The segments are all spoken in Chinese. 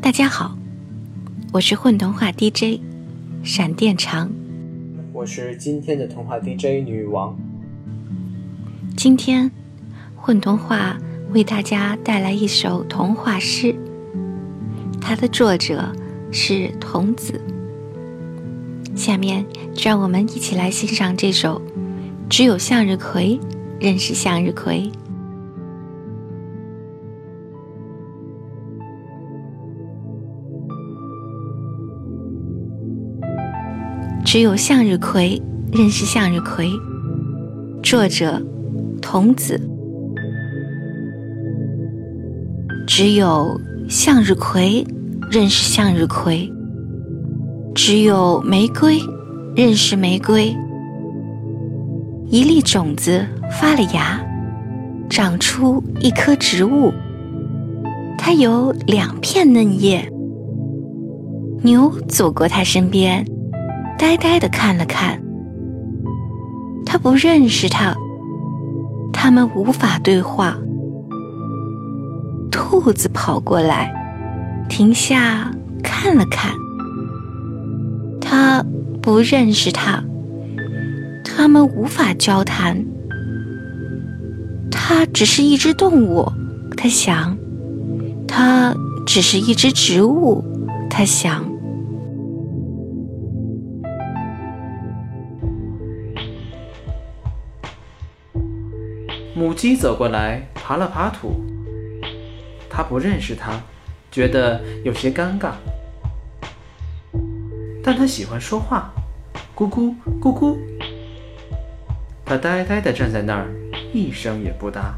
大家好，我是混童话 DJ 闪电长，我是今天的童话 DJ 女王。今天混童话为大家带来一首童话诗，它的作者是童子。下面就让我们一起来欣赏这首《只有向日葵认识向日葵》。只有向日葵认识向日葵。作者：童子。只有向日葵认识向日葵。只有玫瑰认识玫瑰。一粒种子发了芽，长出一棵植物。它有两片嫩叶。牛走过它身边。呆呆的看了看，他不认识他，他们无法对话。兔子跑过来，停下看了看，他不认识他，他们无法交谈。它只是一只动物，他想；它只是一只植物，他想。母鸡走过来，爬了爬土。它不认识它，觉得有些尴尬。但它喜欢说话，咕咕咕咕。它呆呆地站在那儿，一声也不答。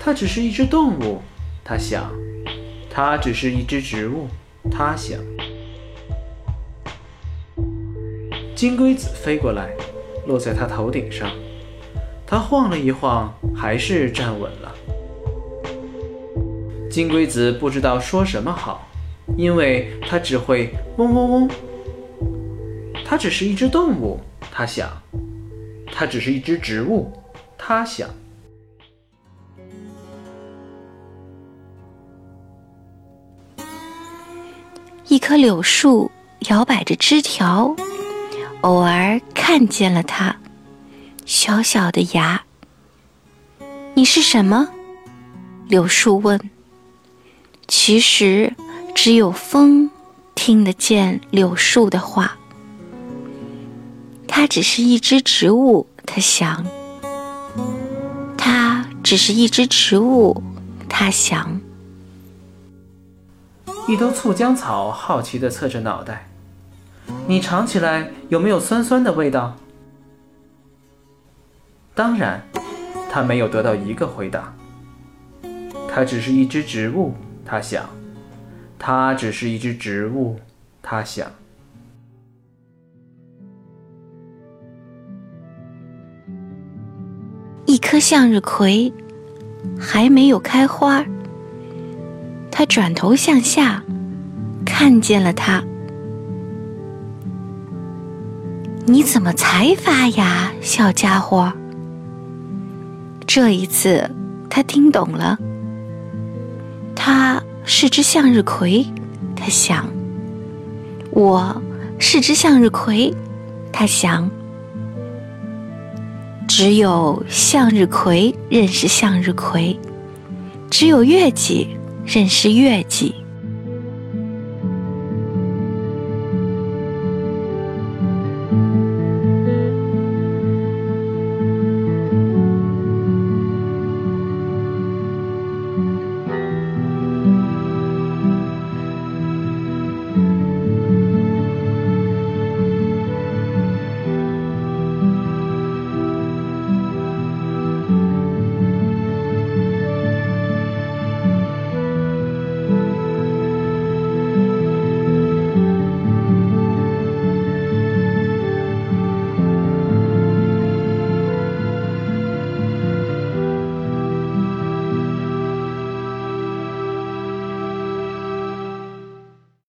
它只是一只动物，它想；它只是一只植物，它想。金龟子飞过来，落在它头顶上。他晃了一晃，还是站稳了。金龟子不知道说什么好，因为它只会嗡嗡嗡。它只是一只动物，它想；它只是一只植物，它想。一棵柳树摇摆着枝条，偶尔看见了它。小小的芽，你是什么？柳树问。其实，只有风听得见柳树的话。它只是一只植物，它想。它只是一只植物，它想。一兜醋浆草好奇地侧着脑袋，你尝起来有没有酸酸的味道？当然，他没有得到一个回答。它只是一只植物，他想。它只是一只植物，他想。一颗向日葵还没有开花，他转头向下，看见了它。你怎么才发芽，小家伙？这一次，他听懂了。他是只向日葵，他想。我是只向日葵，他想。只有向日葵认识向日葵，只有月季认识月季。